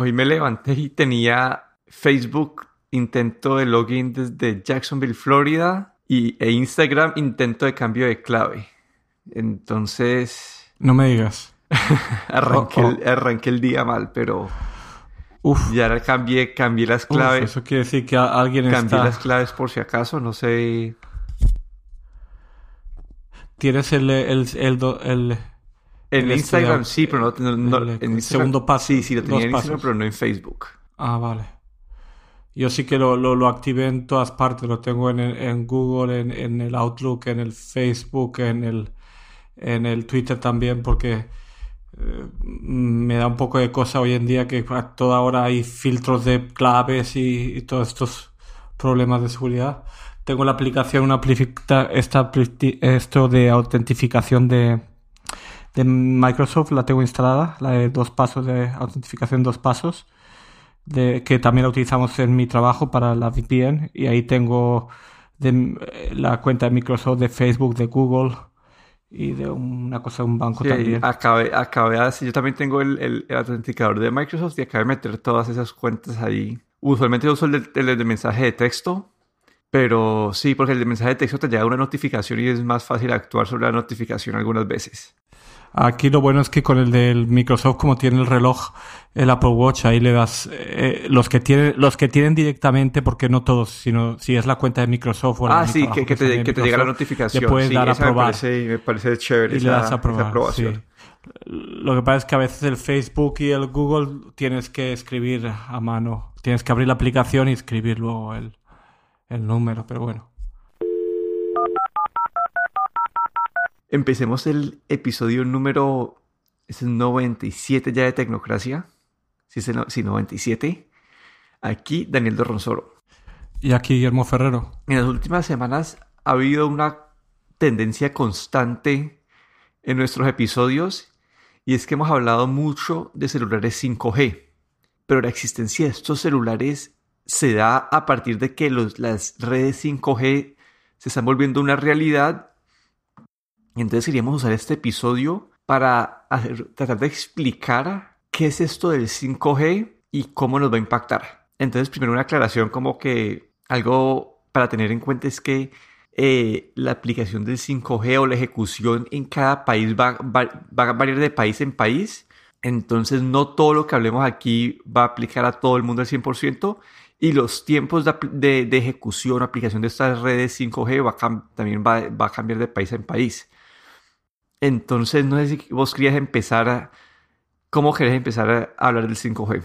Hoy me levanté y tenía Facebook intento de login desde Jacksonville, Florida y, e Instagram intento de cambio de clave. Entonces... No me digas. arranqué, El, arranqué el día mal, pero... Uf. Ya cambié, cambié las claves. Uf, eso quiere decir que alguien cambié está... las claves por si acaso, no sé... Tienes el... el, el, el en Instagram sí, pero no, no, no- el- en el segundo paso, Sí, sí, lo tenía en Instagram, pasos. pero no en Facebook. Ah, vale. Yo sí que lo, lo, lo activé en todas partes. Lo tengo en, en Google, en, en el Outlook, en el Facebook, en el, en el Twitter también, porque eh, me da un poco de cosa hoy en día que a toda hora hay filtros de claves y, y todos estos problemas de seguridad. Tengo la aplicación, una esta, esto de autentificación de, de Microsoft, la tengo instalada, la de dos pasos de autentificación dos pasos de, que también la utilizamos en mi trabajo para la VPN y ahí tengo de, eh, la cuenta de Microsoft, de Facebook, de Google y de una cosa de un banco Sí, también. acabé, acabé yo también tengo el, el, el autenticador de Microsoft y acabé de meter todas esas cuentas ahí. Usualmente uso el de, el de mensaje de texto, pero sí, porque el de mensaje de texto te llega una notificación y es más fácil actuar sobre la notificación algunas veces. Aquí lo bueno es que con el del Microsoft, como tiene el reloj, el Apple Watch, ahí le das eh, los que tienen, los que tienen directamente, porque no todos, sino si es la cuenta de Microsoft o la Ah, sí, que, que te, que te llega la notificación. Le puedes sí, dar a me probar. parece, me parece chévere y esa, le das a probar. aprobación. sí. Lo que pasa es que a veces el Facebook y el Google tienes que escribir a mano. Tienes que abrir la aplicación y escribir luego el, el número, pero bueno. Empecemos el episodio número es el 97 ya de Tecnocracia. Sí, el no- sí, 97. Aquí Daniel Dorronsoro. Y aquí Guillermo Ferrero. En las últimas semanas ha habido una tendencia constante en nuestros episodios y es que hemos hablado mucho de celulares 5G, pero la existencia de estos celulares se da a partir de que los- las redes 5G se están volviendo una realidad. Entonces queríamos usar este episodio para hacer- tratar de explicar qué es esto del 5G y cómo nos va a impactar. Entonces, primero una aclaración como que algo para tener en cuenta es que eh, la aplicación del 5G o la ejecución en cada país va, va- va a variar de país en país. Entonces, no todo lo que hablemos aquí va a aplicar a todo el mundo al 100%. Y los tiempos de, de- de ejecución, aplicación de estas redes 5G va a también va, va a cambiar de país en país. Entonces, no sé si vos querías empezar a... ¿Cómo querés empezar a hablar del 5G?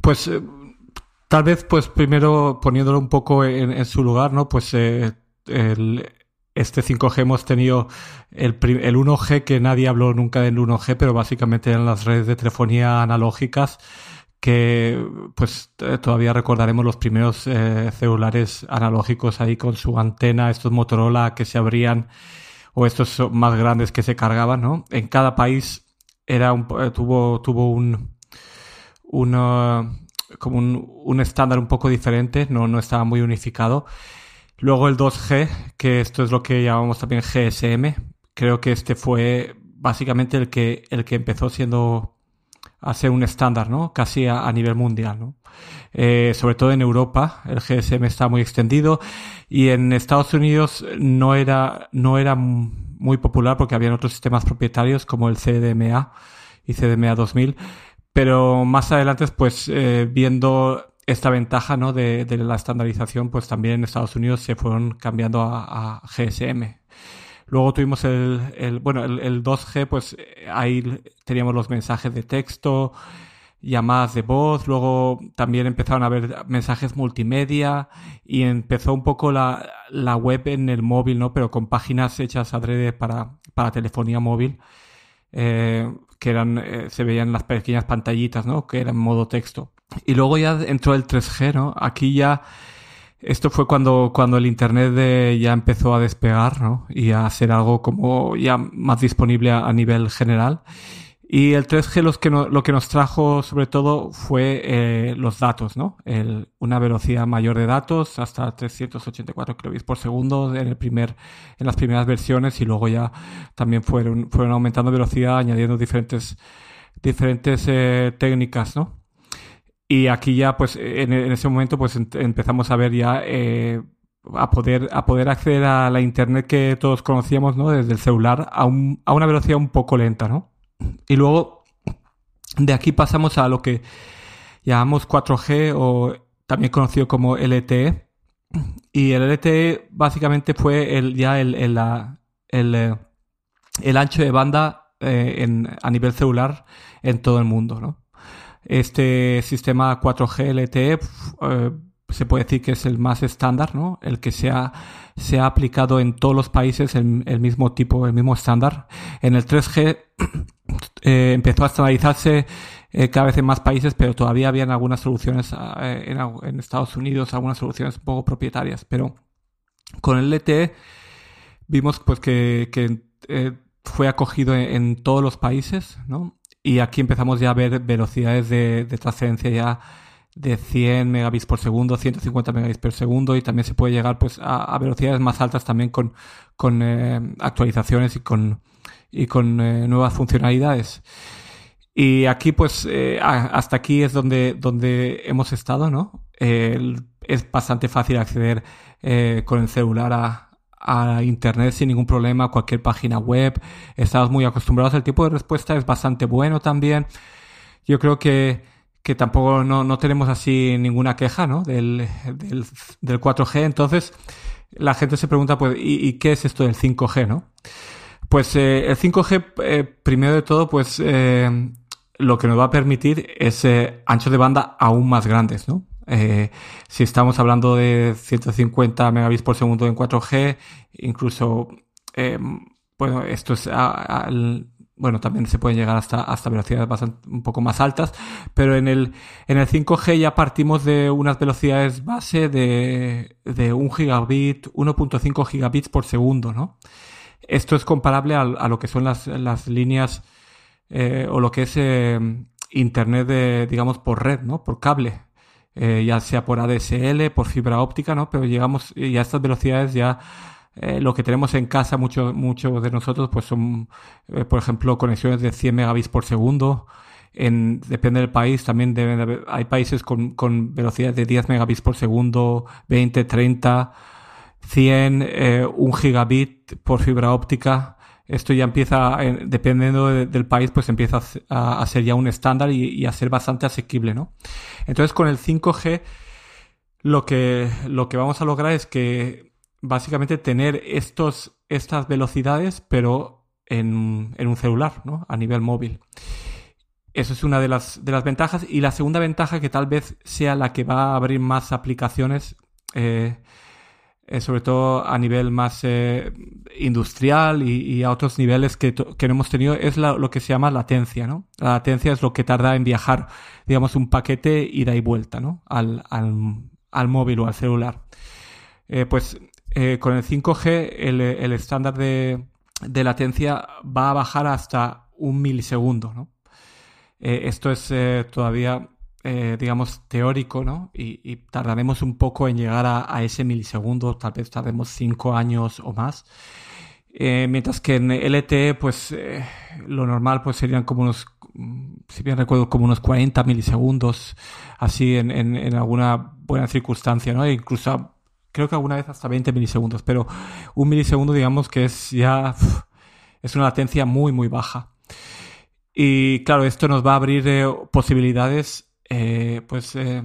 Pues eh, tal vez, pues primero poniéndolo un poco en, en su lugar, ¿no? Pues eh, el- este 5G hemos tenido el, el 1G, que nadie habló nunca del 1G, pero básicamente eran las redes de telefonía analógicas que pues todavía recordaremos los primeros eh, celulares analógicos ahí con su antena, estos Motorola que se abrían o estos más grandes que se cargaban, ¿no? En cada país era un, eh, tuvo, tuvo un, una, como un, un estándar un poco diferente, no, no estaba muy unificado. Luego el 2G, que esto es lo que llamamos también GSM, creo que este fue básicamente el que, el que empezó siendo a ser un estándar, ¿no? Casi a nivel mundial, ¿no? Eh, sobre todo en Europa, el GSM está muy extendido y en Estados Unidos no era, no era muy popular porque habían otros sistemas propietarios como el CDMA y CDMA 2000, pero más adelante, pues eh, viendo esta ventaja ¿no? de, la estandarización, pues también en Estados Unidos se fueron cambiando a, GSM. Luego tuvimos el, bueno, el, el 2G, pues ahí teníamos los mensajes de texto, llamadas de voz, luego también empezaron a haber mensajes multimedia y empezó un poco la, la web en el móvil, ¿no? Pero con páginas hechas adrede para, para telefonía móvil, eh, que eran, eh, se veían las pequeñas pantallitas, ¿no? Que eran modo texto. Y luego ya entró el 3G, ¿no? Aquí ya, esto fue cuando, cuando el Internet ya empezó a despegar, ¿no? Y a ser algo como ya más disponible a nivel general. Y el 3G los que no- lo que nos trajo sobre todo fue eh, los datos, ¿no? El- una velocidad mayor de datos, hasta 384 kilobits por segundo en, el primer, en las primeras versiones y luego ya también fueron, fueron aumentando velocidad, añadiendo diferentes, diferentes eh, técnicas, ¿no? y aquí ya, pues, en, ese momento, pues empezamos a ver ya eh, a poder, a poder acceder a la internet que todos conocíamos, ¿no? Desde el celular a, un, a una velocidad un poco lenta, ¿no? Y luego, de aquí pasamos a lo que llamamos 4G o también conocido como LTE. Y el LTE básicamente fue el, ya el, el, eh, el ancho de banda eh, en, a nivel celular en todo el mundo, ¿no? Este sistema 4G LTE eh, se puede decir que es el más estándar, ¿no? El que se ha, se ha aplicado en todos los países el, mismo tipo, el mismo estándar. En el 3G eh, empezó a estandarizarse eh, cada vez en más países, pero todavía habían algunas soluciones eh, en, Estados Unidos, algunas soluciones un poco propietarias. Pero con el LTE vimos pues que, eh, fue acogido en, todos los países, ¿no? Y aquí empezamos ya a ver velocidades de, de ya de 100 megabits por segundo, 150 megabits por segundo y también se puede llegar pues a, velocidades más altas también con, con eh, actualizaciones y con, y con eh, nuevas funcionalidades. Y aquí pues eh, hasta aquí es donde, donde hemos estado, ¿no? es bastante fácil acceder con el celular a, a internet sin ningún problema, cualquier página web. Estamos muy acostumbrados. El tipo de respuesta es bastante bueno también. Yo creo que, que tampoco no, no tenemos así ninguna queja ¿no? del, del, del 4G. Entonces, la gente se pregunta, pues, ¿y, qué es esto del 5G, no? Pues eh, el 5G, eh, primero de todo, pues eh, lo que nos va a permitir es eh, anchos de banda aún más grandes, ¿no? Eh, si estamos hablando de 150 megabits por segundo en 4G, incluso, eh, bueno, esto es, a, bueno, también se pueden llegar hasta, hasta velocidades un poco más altas, pero en el, en el 5G ya partimos de unas velocidades base de, de 1 gigabit, 1.5 gigabits por segundo, ¿no? Esto es comparable a, lo que son las, las líneas eh, o lo que es eh, Internet, de, digamos, por red, ¿no? Por cable eh, ya sea por ADSL, por fibra óptica, ¿no? Pero llegamos y a estas velocidades ya eh, lo que tenemos en casa muchos mucho de nosotros pues son, eh, por ejemplo, conexiones de 100 megabits por segundo. En, depende del país, también deben de haber, hay países con, con velocidades de 10 megabits por segundo, 20, 30, 100, eh, 1 gigabit por fibra óptica esto ya empieza, dependiendo de, del país, pues empieza a, a, ser ya un estándar y, y, a ser bastante asequible, ¿no? Entonces con el 5G lo que, lo que vamos a lograr es que básicamente tener estos, estas velocidades, pero en, en un celular, ¿no? A nivel móvil. Eso es una de las, de las ventajas. Y la segunda ventaja, que tal vez sea la que va a abrir más aplicaciones, eh, sobre todo a nivel más eh, industrial y, a otros niveles que, que no hemos tenido, es lo que se llama latencia, ¿no? La latencia es lo que tarda en viajar, digamos, un paquete ida y vuelta, ¿no? Al, al, al móvil o al celular. Eh, pues eh, con el 5G el, estándar de, latencia va a bajar hasta un milisegundo. Eh, esto es todavía eh, digamos, teórico, ¿no? Y, tardaremos un poco en llegar a, ese milisegundo, tal vez tardemos cinco años o más. Mientras que en LTE, pues lo normal pues serían como unos, si bien recuerdo, como unos 40 milisegundos, así en alguna buena circunstancia, ¿no? E incluso creo que alguna vez hasta 20 milisegundos, pero un milisegundo digamos que es ya, es una latencia muy, muy baja. Y claro, esto nos va a abrir eh, posibilidades eh, pues eh,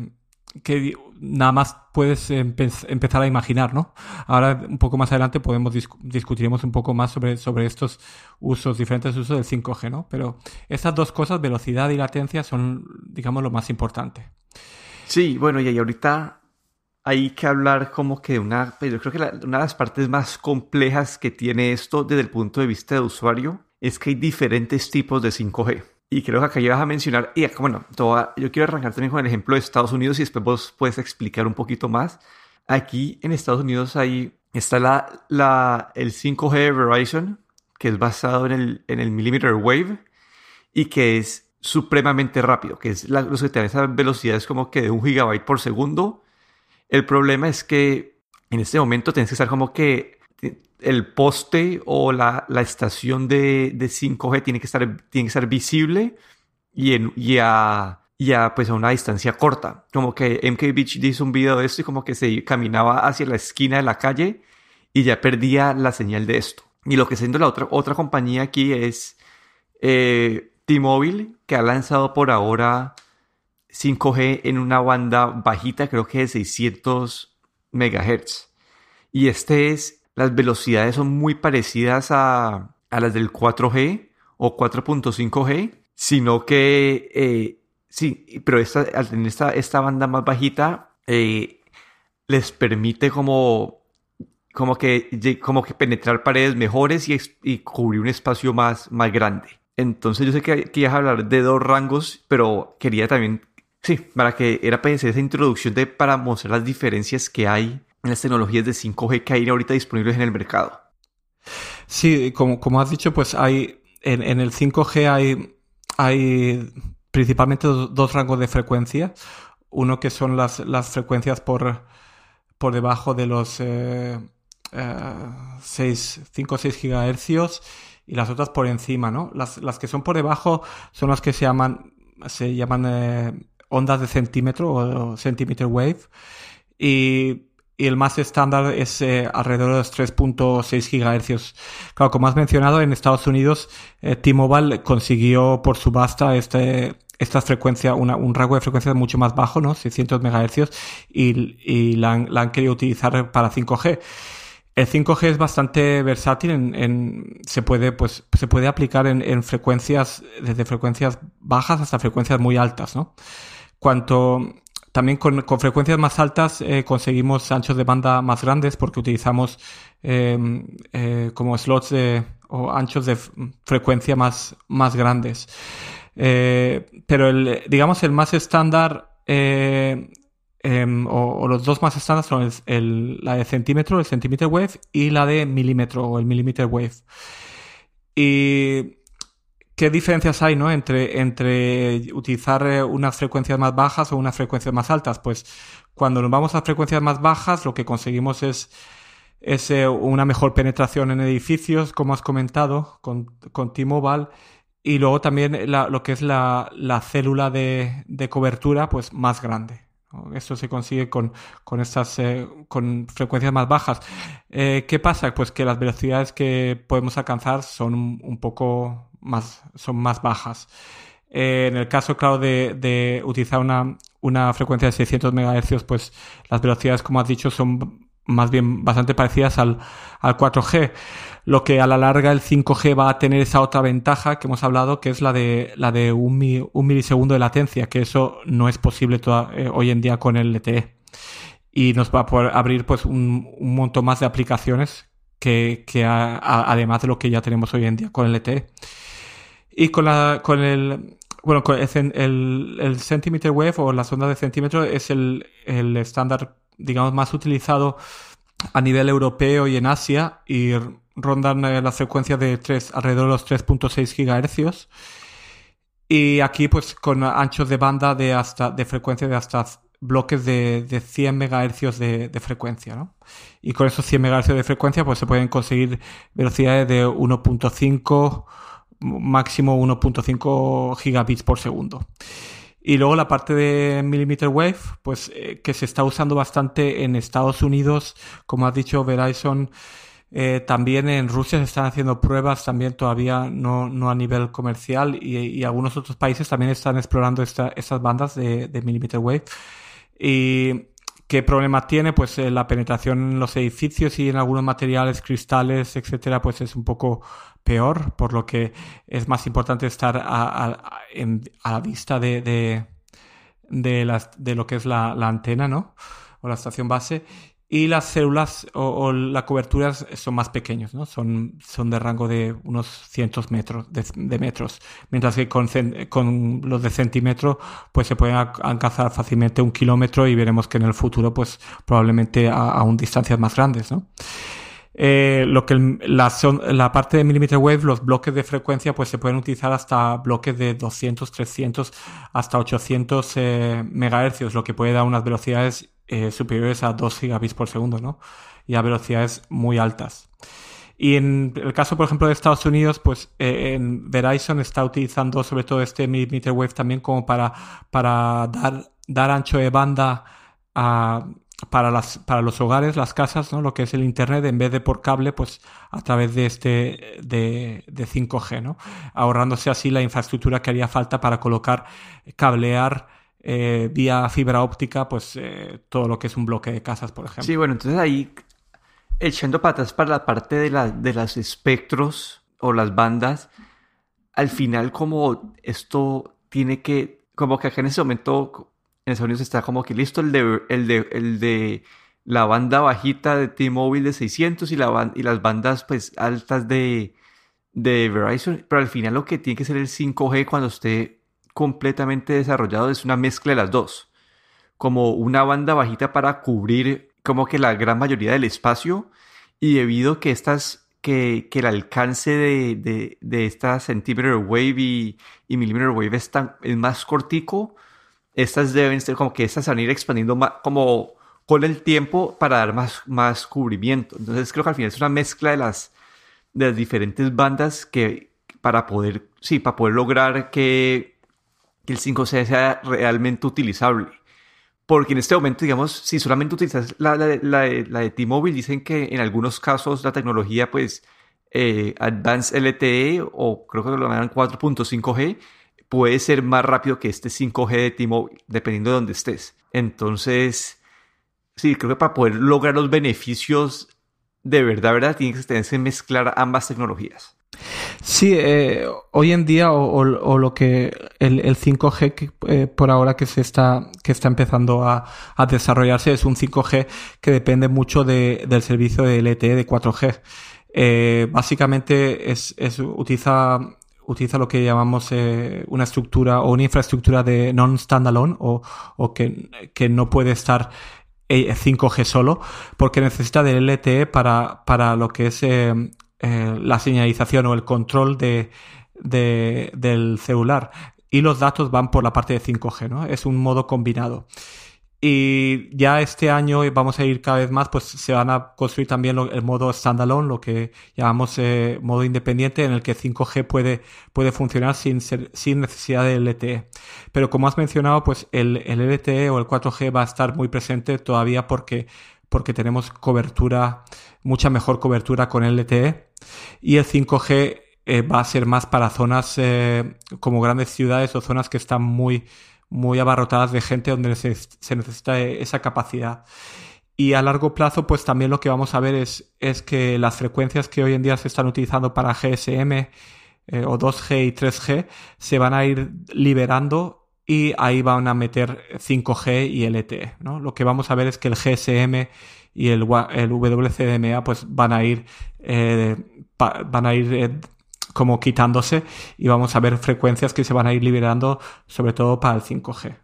que nada más puedes empe empezar a imaginar, ¿no? Ahora, un poco más adelante, podemos dis discutiremos un poco más sobre, sobre estos usos, diferentes usos del 5G, ¿no? Pero estas dos cosas, velocidad y latencia, son, digamos, lo más importante. Sí, bueno, y ahorita hay que hablar como que una, pero yo creo que la, una de las partes más complejas que tiene esto desde el punto de vista de usuario es que hay diferentes tipos de 5G. Y creo que acá ya vas a mencionar, y bueno, toda, yo quiero arrancar también con el ejemplo de Estados Unidos y después vos puedes explicar un poquito más. Aquí en Estados Unidos hay, está la, la, el 5G de Verizon, que es basado en el, en el millimeter wave y que es supremamente rápido, que es la, los que tienen esas velocidades como que de un gigabyte por segundo. El problema es que en este momento tienes que estar como que el poste o la, la estación de, de, 5G tiene que estar, tiene que visible y, en, y a pues, a una distancia corta. Como que MKBHD hizo un video de esto y como que se caminaba hacia la esquina de la calle y ya perdía la señal de esto. Y lo que está haciendo la otra, otra compañía aquí es eh, T-Mobile, que ha lanzado por ahora 5G en una banda bajita, creo que de 600 MHz. Y este es, las velocidades son muy parecidas a, a las del 4G o 4.5G, sino que eh, sí, pero esta, tener esta, esta banda más bajita, eh, les permite como, como, que, como que penetrar paredes mejores y, y cubrir un espacio más, más grande. Entonces yo sé que querías hablar de dos rangos, pero quería también, sí, para que era para esa introducción de para mostrar las diferencias que hay en las tecnologías de 5G que hay ahorita disponibles en el mercado. Sí, como, como has dicho, pues hay en, en el 5G hay, hay principalmente dos, rangos de frecuencia. Uno que son las, las frecuencias por, por debajo de los eh, 6, 5 o 6 gigahercios y las otras por encima, ¿no? Las, las, que son por debajo son las que se llaman, se llaman eh, ondas de centímetro o, centimeter wave y, el más estándar es eh, alrededor de los 3.6 gigahercios. Claro, como has mencionado, en Estados Unidos eh, T-Mobile consiguió por subasta este, esta frecuencia, una, un rango de frecuencia mucho más bajo, ¿no? 600 megahercios y, la, han, querido utilizar para 5G. El 5G es bastante versátil, en, se, puede, pues, se puede aplicar en, frecuencias, desde frecuencias bajas hasta frecuencias muy altas, ¿no? Cuanto, también con, frecuencias más altas eh, conseguimos anchos de banda más grandes porque utilizamos em, eh, como slots de, o anchos de frecuencia más, más grandes. Eh, pero el, digamos, el más estándar Em, o, los dos más estándar son el, la de centímetro, el centimeter wave, y la de milímetro o el millimeter wave. Y qué diferencias hay ¿no? entre, utilizar eh, unas frecuencias más bajas o unas frecuencias más altas. Pues cuando nos vamos a frecuencias más bajas, lo que conseguimos es, eh, una mejor penetración en edificios, como has comentado, con, T-Mobile. Y luego también lo que es la, la célula de, cobertura, pues más grande. Esto se consigue con, estas eh, con frecuencias más bajas. ¿Qué pasa? Pues que las velocidades que podemos alcanzar son un poco son más bajas. Eh, en el caso, claro, de, utilizar una, una, frecuencia de 600 MHz, pues las velocidades, como has dicho, son más bien bastante parecidas al, al 4G lo que a la larga el 5G va a tener esa otra ventaja que hemos hablado, que es la de, la de un, milisegundo de latencia, que eso no es posible eh, hoy en día con el LTE. Y nos va a poder abrir pues un, montón más de aplicaciones que, además de lo que ya tenemos hoy en día con el LTE. Y con, la, con el, bueno, el, el, centimeter wave o la sonda de centímetro es el, el estándar, digamos, más utilizado a nivel europeo y en Asia y rondan eh, la frecuencia de 3, alrededor de los 3.6 GHz. Y aquí, pues, con anchos de banda de hasta, de frecuencia de hasta bloques de, de 100 MHz de, de, frecuencia, ¿no? Y con esos 100 MHz de frecuencia, pues se pueden conseguir velocidades de 1.5, máximo 1.5 gigabits por segundo. Y luego la parte de millimeter wave, pues eh, que se está usando bastante en Estados Unidos, como has dicho Verizon, eh, también en Rusia se están haciendo pruebas, también todavía no, no a nivel comercial, y, y, algunos otros países también están explorando esta, estas bandas de, de, millimeter wave. ¿Y qué problema tiene? Pues eh, la penetración en los edificios y en algunos materiales, cristales, etcétera, pues es un poco peor, por lo que es más importante estar a, la vista de, de lo que es la, la antena, ¿no? O la estación base y las células o, la cobertura son más pequeños, ¿no? Son, son de rango de unos cientos metros, de, metros. Mientras que con, con, los de centímetro, pues se pueden alcanzar fácilmente un kilómetro y veremos que en el futuro, pues probablemente a, aún distancias más grandes, ¿no? Eh, lo que la, la, parte de millimeter wave, los bloques de frecuencia, pues se pueden utilizar hasta bloques de 200, 300, hasta 800 eh, megahercios, lo que puede dar unas velocidades eh, superiores a 2 gigabits por segundo, ¿no? Y a velocidades muy altas. Y en el caso, por ejemplo, de Estados Unidos, pues eh, en Verizon está utilizando sobre todo este millimeter wave también como para, para dar, dar ancho de banda para, las, para los hogares, las casas, ¿no? lo que es el Internet, en vez de por cable, pues a través de este de, de 5G, ¿no? ahorrándose así la infraestructura que haría falta para colocar, cablear eh, vía fibra óptica, pues eh, todo lo que es un bloque de casas, por ejemplo. Sí, bueno, entonces ahí echando patas para la parte de, la, los espectros o las bandas, al final como esto tiene que, como que en ese momento en Estados Unidos está como que listo el de, el de, el de la banda bajita de T-Mobile de 600 y, la, las bandas pues altas de, de Verizon, pero al final lo que tiene que ser el 5G cuando esté completamente desarrollado es una mezcla de las dos, como una banda bajita para cubrir como que la gran mayoría del espacio y debido que estas que, que el alcance de, de, de, esta centimeter wave y, y millimeter wave es, tan, es más cortico, estas deben ser como que estas van a ir expandiendo más, como con el tiempo para dar más, más cubrimiento. Entonces creo que al final es una mezcla de las, de las diferentes bandas que para poder, sí, para poder lograr que, que el 5C sea realmente utilizable. Porque en este momento, digamos, si solamente utilizas la, la, la, de T-Mobile, dicen que en algunos casos la tecnología, pues, eh, Advanced LTE o creo que lo llaman 4.5G, puede ser más rápido que este 5G de T-Mobile, dependiendo de dónde estés. Entonces, sí, creo que para poder lograr los beneficios de verdad, verdad, tiene que que mezclar ambas tecnologías. Sí, eh, hoy en día o, lo que el, 5G que, eh, por ahora que se está que está empezando a, desarrollarse es un 5G que depende mucho del servicio de LTE de 4G. Eh, básicamente es, utiliza utiliza lo que llamamos una estructura o una infraestructura de non-standalone o, o que, que no puede estar 5G solo porque necesita del LTE para, para lo que es la señalización o el control de, del celular. Y los datos van por la parte de 5G, ¿no? Es un modo combinado. Y ya este año vamos a ir cada vez más, pues se van a construir también el modo standalone, lo que llamamos eh, modo independiente, en el que 5G puede, puede funcionar sin, sin necesidad de LTE. Pero como has mencionado, pues el, el LTE o el 4G va a estar muy presente todavía porque, porque tenemos cobertura, mucha mejor cobertura con LTE y el 5G eh, va a ser más para zonas eh, como grandes ciudades o zonas que están muy, muy abarrotadas de gente donde se, necesita esa capacidad. Y a largo plazo, pues también lo que vamos a ver es, es que las frecuencias que hoy en día se están utilizando para GSM eh, o 2G y 3G se van a ir liberando y ahí van a meter 5G y LTE. ¿no? Lo que vamos a ver es que el GSM y el, WCDMA pues van a ir, eh, van a ir eh, como quitándose y vamos a ver frecuencias que se van a ir liberando sobre todo para el 5G.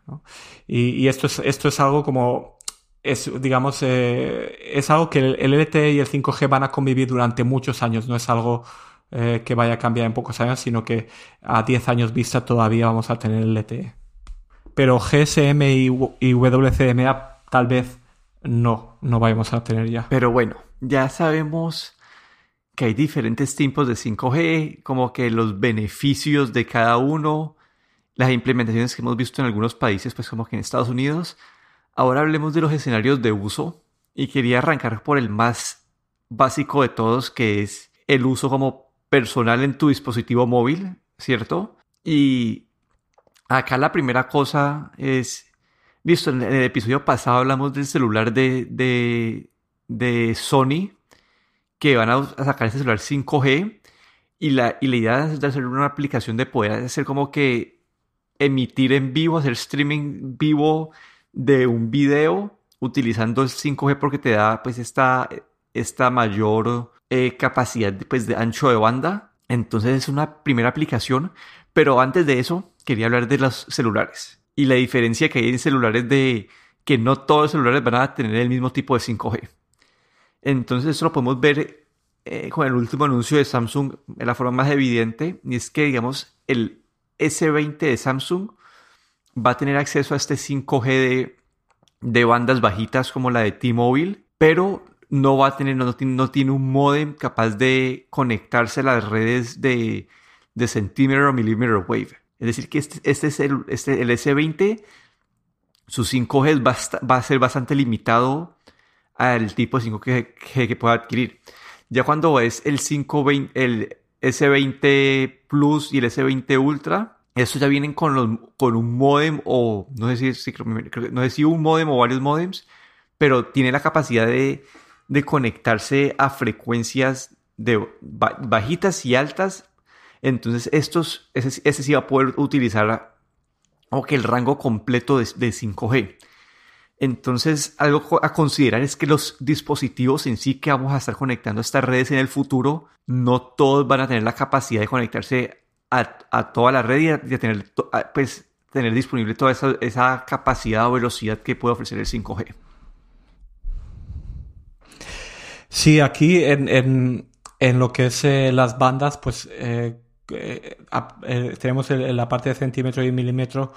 Y, esto, es, esto es algo como digamos, eh, es algo que el, LTE y el 5G van a convivir durante muchos años, no es algo que vaya a cambiar en pocos años, sino que a 10 años vista todavía vamos a tener el LTE. Pero GSM y, y WCDMA tal vez no, no vayamos a tener ya. Pero bueno, ya sabemos que hay diferentes tipos de 5G, como que los beneficios de cada uno, las implementaciones que hemos visto en algunos países, pues como que en Estados Unidos. Ahora hablemos de los escenarios de uso y quería arrancar por el más básico de todos, que es el uso como personal en tu dispositivo móvil, ¿cierto? Y acá la primera cosa es Listo, en el episodio pasado hablamos del celular de, de, Sony, que van a sacar este celular 5G, y la, y la idea de hacer una aplicación de poder hacer como que emitir en vivo, hacer streaming vivo de un video utilizando el 5G porque te da pues esta, esta mayor eh, capacidad pues, de ancho de banda. Entonces es una primera aplicación, pero antes de eso quería hablar de los celulares y la diferencia que hay en celulares de que no todos los celulares van a tener el mismo tipo de 5G. Entonces eso lo podemos ver eh, con el último anuncio de Samsung de la forma más evidente y es que digamos el S20 de Samsung va a tener acceso a este 5G de, de bandas bajitas como la de T-Mobile, pero no va a tener, no, no tiene un modem capaz de conectarse a las redes de, de centímetro o milímetro wave. Es decir, que este, este es el, este, el S20, su 5G va, a ser bastante limitado al tipo de 5G que, pueda adquirir. Ya cuando es el 520, el S20 Plus y el S20 Ultra, estos ya vienen con, los, con un modem o no sé si, no sé un modem o varios modems, pero tiene la capacidad de, de conectarse a frecuencias de bajitas y altas. Entonces, estos, ese, ese sí va a poder utilizar el rango completo de, de 5G. Entonces, algo a considerar es que los dispositivos en sí que vamos a estar conectando a estas redes en el futuro, no todos van a tener la capacidad de conectarse a, a toda la red y a, tener, pues, tener disponible toda esa, esa, capacidad o velocidad que puede ofrecer el 5G. Sí, aquí en, en, en lo que es eh, las bandas, pues eh, eh, tenemos la parte de centímetro y milímetro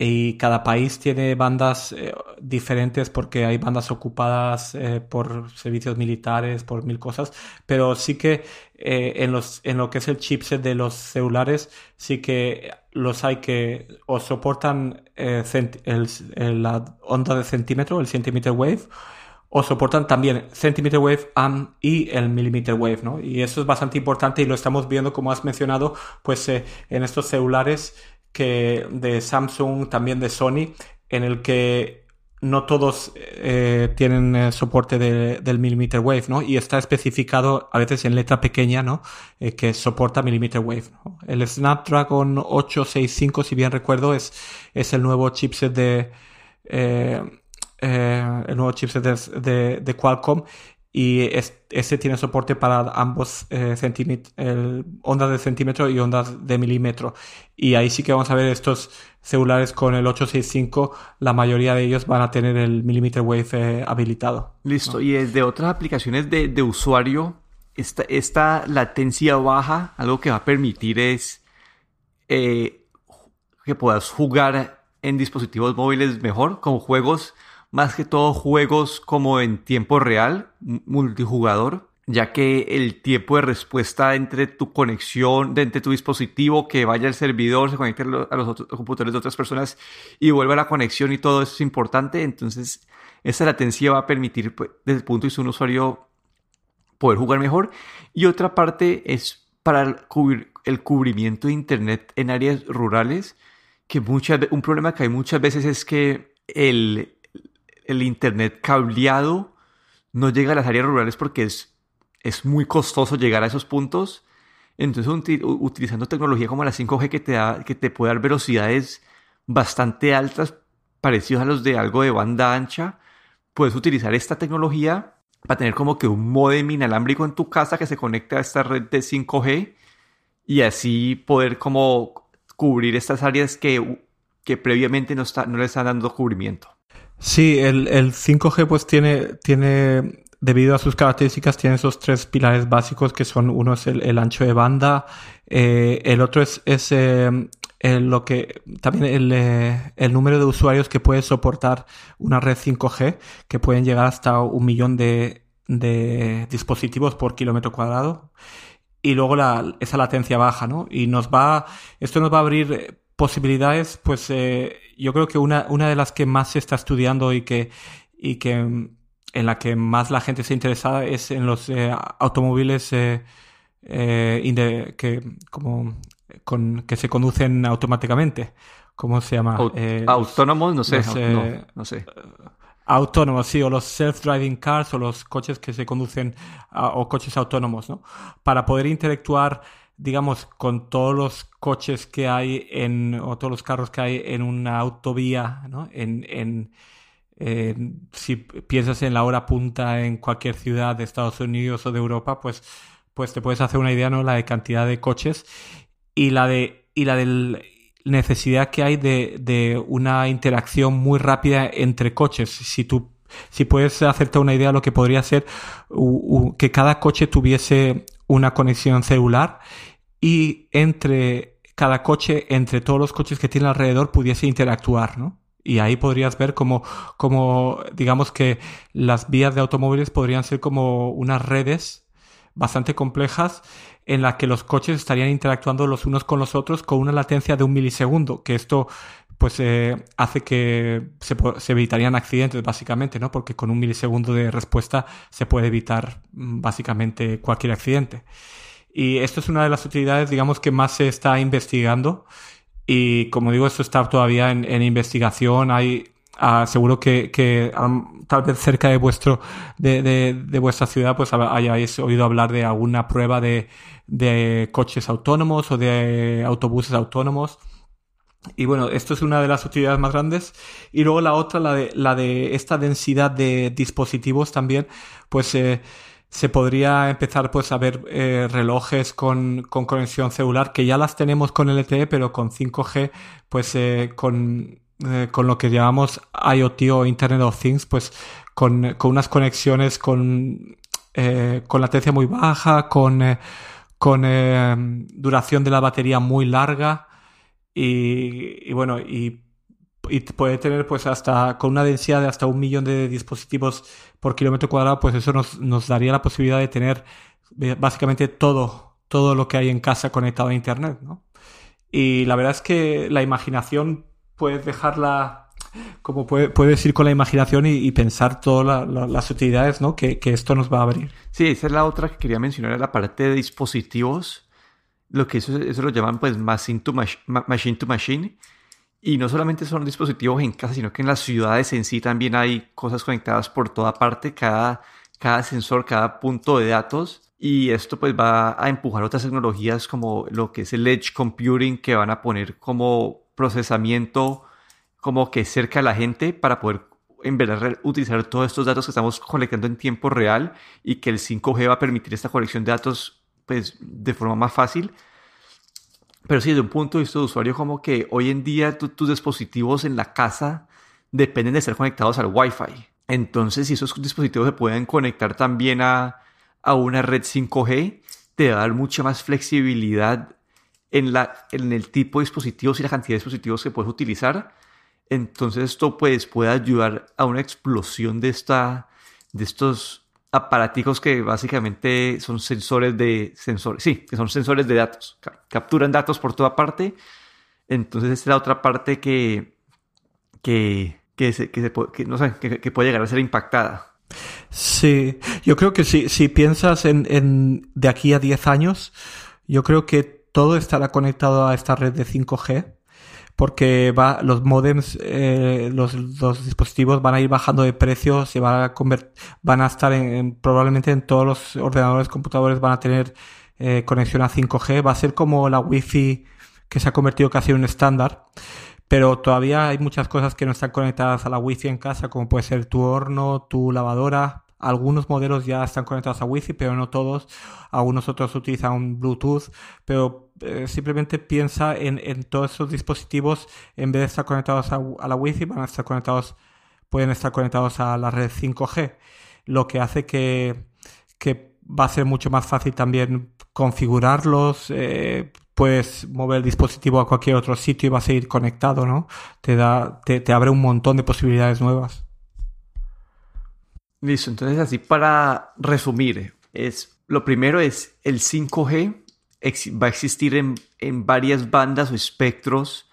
y cada país tiene bandas diferentes porque hay bandas ocupadas por servicios militares, por mil cosas, pero sí que en, los, en lo que es el chipset de los celulares, sí que los hay que o soportan la onda de centímetro, el centimeter wave, o soportan también centimeter wave y el millimeter wave, ¿no? Y eso es bastante importante y lo estamos viendo, como has mencionado, pues eh, en estos celulares que de Samsung, también de Sony, en el que no todos eh, tienen eh, soporte del millimeter wave, ¿no? Y está especificado a veces en letra pequeña, ¿no? que soporta millimeter wave. El Snapdragon 865, si bien recuerdo, es, es el nuevo chipset de eh, el nuevo chipset de, de, Qualcomm y este tiene soporte para ambos eh, ondas de centímetro y ondas de milímetro. Y ahí sí que vamos a ver estos celulares con el 865, la mayoría de ellos van a tener el millimeter wave eh, habilitado. Listo, y desde otras aplicaciones de, de usuario, esta, esta, latencia baja, algo que va a permitir es que puedas jugar en dispositivos móviles mejor, como juegos más que todo juegos como en tiempo real, multijugador, ya que el tiempo de respuesta entre tu conexión, de entre tu dispositivo, que vaya al servidor, se conecte a los otros computadores de otras personas y vuelva la conexión y todo eso es importante. Entonces, esa latencia va a permitir, pues, desde el punto de vista de un usuario, poder jugar mejor. Y otra parte es para cubrir el cubrimiento de Internet en áreas rurales, que muchas, un problema que hay muchas veces es que el, el Internet cableado no llega a las áreas rurales porque es, es muy costoso llegar a esos puntos. Entonces, utilizando tecnología como la 5G que te, da, que te puede dar velocidades bastante altas, parecidos a los de algo de banda ancha, puedes utilizar esta tecnología para tener como que un modem inalámbrico en tu casa que se conecte a esta red de 5G y así poder como cubrir estas áreas que, que previamente no, está, no le están dando cubrimiento. Sí, el, el 5G pues tiene, tiene, debido a sus características, tiene esos tres pilares básicos que son, uno es el, ancho de banda, eh, el otro es, es eh, lo que, también el, eh, el, número de usuarios que puede soportar una red 5G, que pueden llegar hasta un millón de, de dispositivos por kilómetro cuadrado. Y luego la, esa latencia baja, ¿no? Y nos va, esto nos va a abrir posibilidades, pues eh, yo creo que una, una de las que más se está estudiando y que, y que en la que más la gente se interesada es en los eh, automóviles eh, que, como, con, que se conducen automáticamente. ¿Cómo se llama? autónomos, no sé. no, sé. Autónomos, sí, o los self-driving cars o los coches que se conducen o coches autónomos, ¿no? Para poder interactuar digamos, con todos los coches que hay en, o todos los carros que hay en una autovía, ¿no? En, en, si piensas en la hora punta en cualquier ciudad de Estados Unidos o de Europa, pues, pues te puedes hacer una idea, ¿no? La de cantidad de coches y la de, y la de necesidad que hay de, de una interacción muy rápida entre coches. Si tú si puedes hacerte una idea de lo que podría ser que cada coche tuviese una conexión celular y entre cada coche, entre todos los coches que tiene alrededor, pudiese interactuar, ¿no? Y ahí podrías ver como, como, digamos que las vías de automóviles podrían ser como unas redes bastante complejas en las que los coches estarían interactuando los unos con los otros con una latencia de un milisegundo, que esto pues eh, hace que se, se, evitarían accidentes básicamente, ¿no? Porque con un milisegundo de respuesta se puede evitar mm, básicamente cualquier accidente. Y esto es una de las utilidades, digamos, que más se está investigando. Y como digo, esto está todavía en, investigación. Hay, ah, seguro que, que tal vez cerca de vuestro, de, de, de, vuestra ciudad, pues hayáis oído hablar de alguna prueba de, de coches autónomos o de autobuses autónomos y bueno, esto es una de las utilidades más grandes. Y luego la otra, la de, la de esta densidad de dispositivos también, pues eh, se podría empezar pues a ver eh, relojes con, con, conexión celular, que ya las tenemos con LTE, pero con 5G, pues eh, con, con lo que llamamos IoT o Internet of Things, pues con, con unas conexiones con, con latencia muy baja, con, con duración de la batería muy larga y, bueno, y, puede tener pues hasta con una densidad de hasta un millón de dispositivos por kilómetro cuadrado, pues eso nos, daría la posibilidad de tener eh, básicamente todo, todo lo que hay en casa conectado a Internet, ¿no? Y la verdad es que la imaginación puedes dejarla, como puede, puedes ir con la imaginación y, pensar todas las utilidades ¿no? que, que, esto nos va a abrir. Sí, esa es la otra que quería mencionar, la parte de dispositivos lo que eso, eso lo llaman pues machine to, machine to machine. Y no solamente son dispositivos en casa, sino que en las ciudades en sí también hay cosas conectadas por toda parte, cada, cada sensor, cada punto de datos. Y esto pues va a empujar otras tecnologías como lo que es el edge computing, que van a poner como procesamiento como que cerca a la gente para poder en verdad utilizar todos estos datos que estamos colectando en tiempo real y que el 5G va a permitir esta colección de datos pues de forma más fácil. Pero sí, desde un punto de vista de usuario, como que hoy en día tus dispositivos en la casa dependen de estar conectados al Wi-Fi. Entonces, si esos dispositivos se pueden conectar también a, a una red 5G, te va a dar mucha más flexibilidad en, la, en el tipo de dispositivos y la cantidad de dispositivos que puedes utilizar. Entonces, esto pues, puede ayudar a una explosión de, esta, de estos aparaticos que básicamente son sensores de sensores, sí, que son sensores de datos, capturan datos por toda parte. Entonces esta es la otra parte que, que, que, se, que, no sé, que, puede llegar a ser impactada. Sí, yo creo que si, si piensas en, en de aquí a 10 años, yo creo que todo estará conectado a esta red de 5G porque va, los modems, eh, los, los, dispositivos van a ir bajando de precio, se van a van a estar en, probablemente en todos los ordenadores, computadores van a tener eh, conexión a 5G, va a ser como la Wi-Fi que se ha convertido casi en un estándar, pero todavía hay muchas cosas que no están conectadas a la Wi-Fi en casa, como puede ser tu horno, tu lavadora, algunos modelos ya están conectados a Wi-Fi, pero no todos. Algunos otros utilizan Bluetooth, pero eh, simplemente piensa en, en, todos esos dispositivos, en vez de estar conectados a, la Wi-Fi, van a estar conectados, pueden estar conectados a la red 5G, lo que hace que, que va a ser mucho más fácil también configurarlos, eh, puedes mover el dispositivo a cualquier otro sitio y va a seguir conectado, ¿no? Te da, te, te abre un montón de posibilidades nuevas. Listo, entonces así para resumir, es, lo primero es el 5G va a existir en, en varias bandas o espectros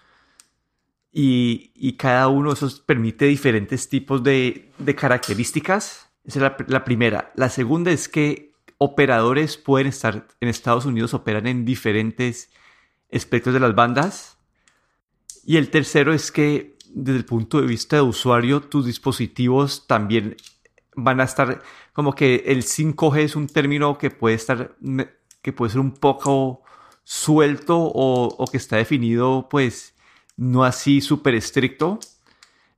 y, y, cada uno de esos permite diferentes tipos de, de características. Esa es la, la, primera. La segunda es que operadores pueden estar en Estados Unidos, operan en diferentes espectros de las bandas. Y el tercero es que desde el punto de vista de usuario, tus dispositivos también van a estar como que el 5G es un término que puede estar que puede ser un poco suelto o, que está definido pues no así súper estricto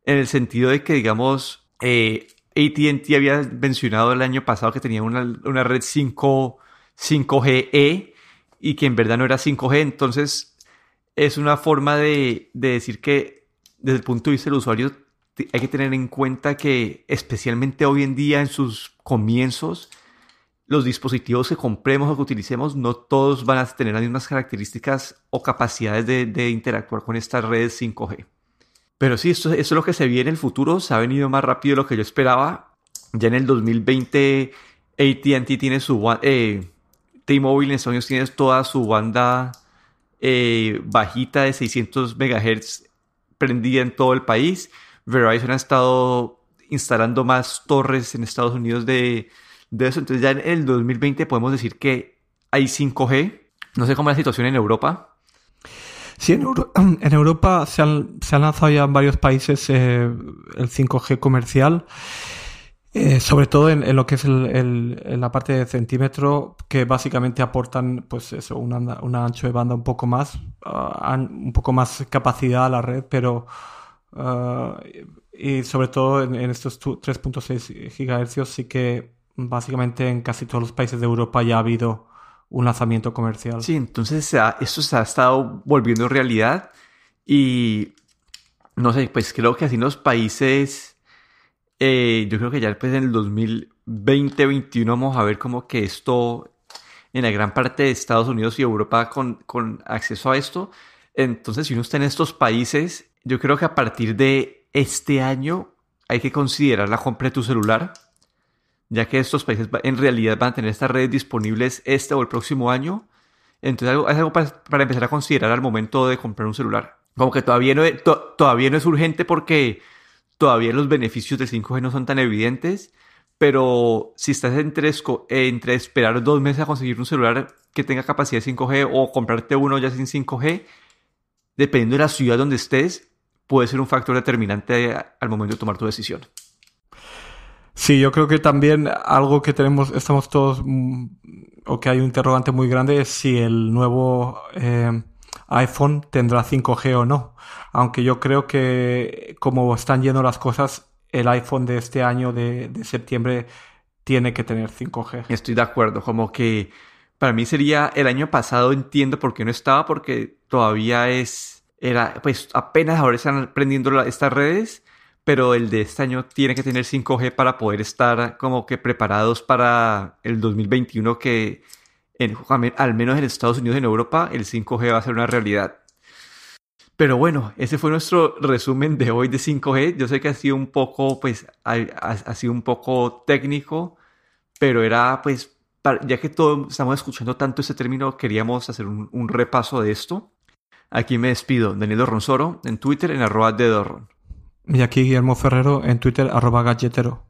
en el sentido de que digamos eh, ATT había mencionado el año pasado que tenía una, una red 5 5GE y que en verdad no era 5G entonces es una forma de, de decir que desde el punto de vista del usuario hay que tener en cuenta que especialmente hoy en día en sus comienzos, los dispositivos que compremos o que utilicemos, no todos van a tener las mismas características o capacidades de, interactuar con estas redes 5G. Pero sí, esto, es lo que se viene en el futuro. Se ha venido más rápido de lo que yo esperaba. Ya en el 2020 ATT tiene su... Eh, T-Mobile en Estados Unidos tiene toda su banda eh, bajita de 600 MHz prendida en todo el país. Verizon ha estado instalando más torres en Estados Unidos de, eso. Entonces ya en el 2020 podemos decir que hay 5G. No sé cómo es la situación en Europa. Sí, en, Europa se han, lanzado ya en varios países eh, el 5G comercial. Eh, sobre todo en, lo que es el, la parte de centímetro, que básicamente aportan pues eso, un, ancho de banda un poco más, ah, un poco más capacidad a la red, pero ah, y sobre todo en, estos 3.6 gigahercios sí que básicamente en casi todos los países de Europa ya ha habido un lanzamiento comercial. Sí, entonces eso se ha estado volviendo realidad y no sé, pues creo que así en los países eh, yo creo que ya después en el 2020-2021 vamos a ver como que esto en la gran parte de Estados Unidos y Europa con, con acceso a esto. Entonces, si uno está en estos países, yo creo que a partir de este año hay que considerar la compra de tu celular, ya que estos países en realidad van a tener estas redes disponibles este o el próximo año. Entonces es algo para, empezar a considerar al momento de comprar un celular. Como que todavía no, todavía no es urgente porque todavía los beneficios del 5G no son tan evidentes, pero si estás entre, entre esperar dos meses a conseguir un celular que tenga capacidad de 5G o comprarte uno ya sin 5G, dependiendo de la ciudad donde estés, puede ser un factor determinante al momento de tomar tu decisión. Sí, yo creo que también algo que tenemos, estamos todos, mm, o que hay un interrogante muy grande es si el nuevo eh, iPhone tendrá 5G o no. Aunque yo creo que como están yendo las cosas, el iPhone de este año de, septiembre tiene que tener 5G. Estoy de acuerdo, como que para mí sería el año pasado, entiendo por qué no estaba, porque todavía es, era, pues apenas ahora están aprendiendo estas redes, pero el de este año tiene que tener 5G para poder estar como que preparados para el 2021 que al menos en Estados Unidos y en Europa, el 5G va a ser una realidad. Pero bueno, ese fue nuestro resumen de hoy de 5G. Yo sé que ha sido un poco, pues, ha, sido un poco técnico, pero era, pues, ya que todos estamos escuchando tanto ese término, queríamos hacer un, repaso de esto. Aquí me despido, Daniel Ronsoro, en Twitter, en arroba de Y aquí Guillermo Ferrero, en Twitter, arroba galletero.